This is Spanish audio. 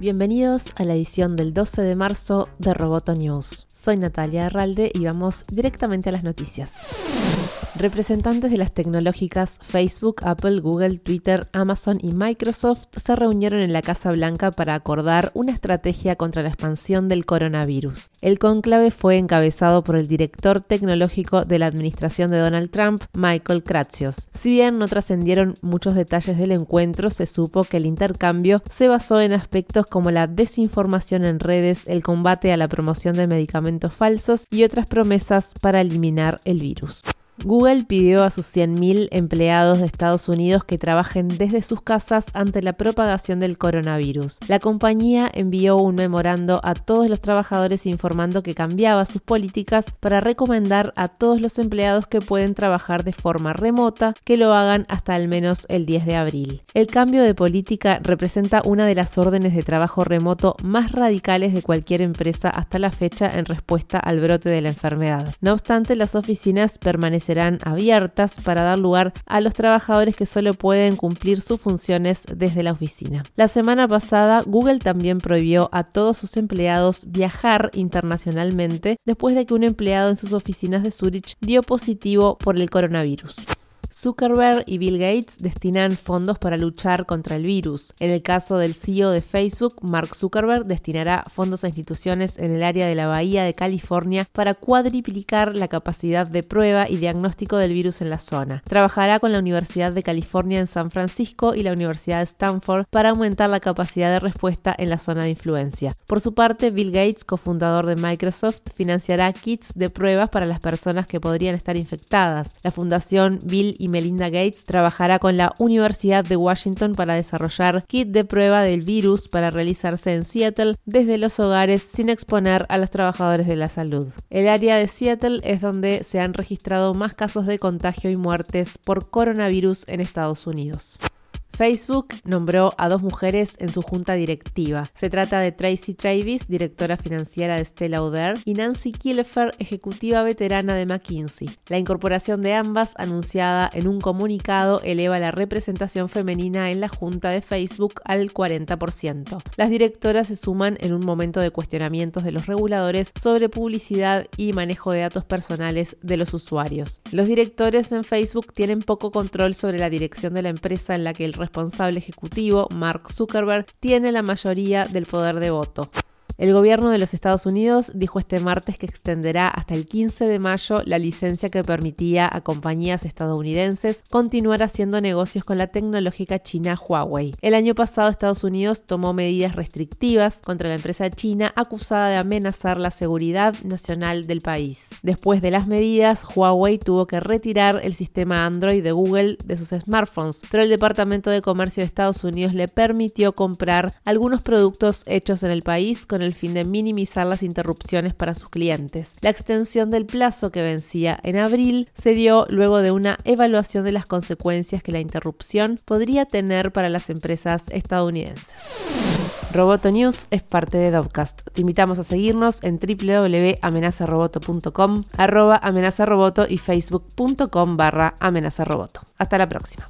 Bienvenidos a la edición del 12 de marzo de Roboto News. Soy Natalia Arralde y vamos directamente a las noticias. Representantes de las tecnológicas Facebook, Apple, Google, Twitter, Amazon y Microsoft se reunieron en la Casa Blanca para acordar una estrategia contra la expansión del coronavirus. El conclave fue encabezado por el director tecnológico de la administración de Donald Trump, Michael Kratzios. Si bien no trascendieron muchos detalles del encuentro, se supo que el intercambio se basó en aspectos como la desinformación en redes, el combate a la promoción de medicamentos falsos y otras promesas para eliminar el virus. Google pidió a sus 100.000 empleados de Estados Unidos que trabajen desde sus casas ante la propagación del coronavirus. La compañía envió un memorando a todos los trabajadores informando que cambiaba sus políticas para recomendar a todos los empleados que pueden trabajar de forma remota que lo hagan hasta al menos el 10 de abril. El cambio de política representa una de las órdenes de trabajo remoto más radicales de cualquier empresa hasta la fecha en respuesta al brote de la enfermedad. No obstante, las oficinas permanecen serán abiertas para dar lugar a los trabajadores que solo pueden cumplir sus funciones desde la oficina. La semana pasada, Google también prohibió a todos sus empleados viajar internacionalmente después de que un empleado en sus oficinas de Zurich dio positivo por el coronavirus. Zuckerberg y Bill Gates destinan fondos para luchar contra el virus. En el caso del CEO de Facebook, Mark Zuckerberg destinará fondos a instituciones en el área de la Bahía de California para cuadriplicar la capacidad de prueba y diagnóstico del virus en la zona. Trabajará con la Universidad de California en San Francisco y la Universidad de Stanford para aumentar la capacidad de respuesta en la zona de influencia. Por su parte, Bill Gates, cofundador de Microsoft, financiará kits de pruebas para las personas que podrían estar infectadas. La fundación Bill y Melinda Gates trabajará con la Universidad de Washington para desarrollar kit de prueba del virus para realizarse en Seattle desde los hogares sin exponer a los trabajadores de la salud. El área de Seattle es donde se han registrado más casos de contagio y muertes por coronavirus en Estados Unidos. Facebook nombró a dos mujeres en su junta directiva. Se trata de Tracy Travis, directora financiera de Stella Lauder, y Nancy Killefer, ejecutiva veterana de McKinsey. La incorporación de ambas, anunciada en un comunicado, eleva la representación femenina en la junta de Facebook al 40%. Las directoras se suman en un momento de cuestionamientos de los reguladores sobre publicidad y manejo de datos personales de los usuarios. Los directores en Facebook tienen poco control sobre la dirección de la empresa en la que el responsable ejecutivo, Mark Zuckerberg, tiene la mayoría del poder de voto. El gobierno de los Estados Unidos dijo este martes que extenderá hasta el 15 de mayo la licencia que permitía a compañías estadounidenses continuar haciendo negocios con la tecnológica china Huawei. El año pasado Estados Unidos tomó medidas restrictivas contra la empresa china acusada de amenazar la seguridad nacional del país. Después de las medidas, Huawei tuvo que retirar el sistema Android de Google de sus smartphones, pero el Departamento de Comercio de Estados Unidos le permitió comprar algunos productos hechos en el país con el fin de minimizar las interrupciones para sus clientes. La extensión del plazo que vencía en abril se dio luego de una evaluación de las consecuencias que la interrupción podría tener para las empresas estadounidenses. Roboto News es parte de Dovcast. Te invitamos a seguirnos en www.amenazaroboto.com, arroba amenazaroboto y facebook.com barra amenazaroboto. Hasta la próxima.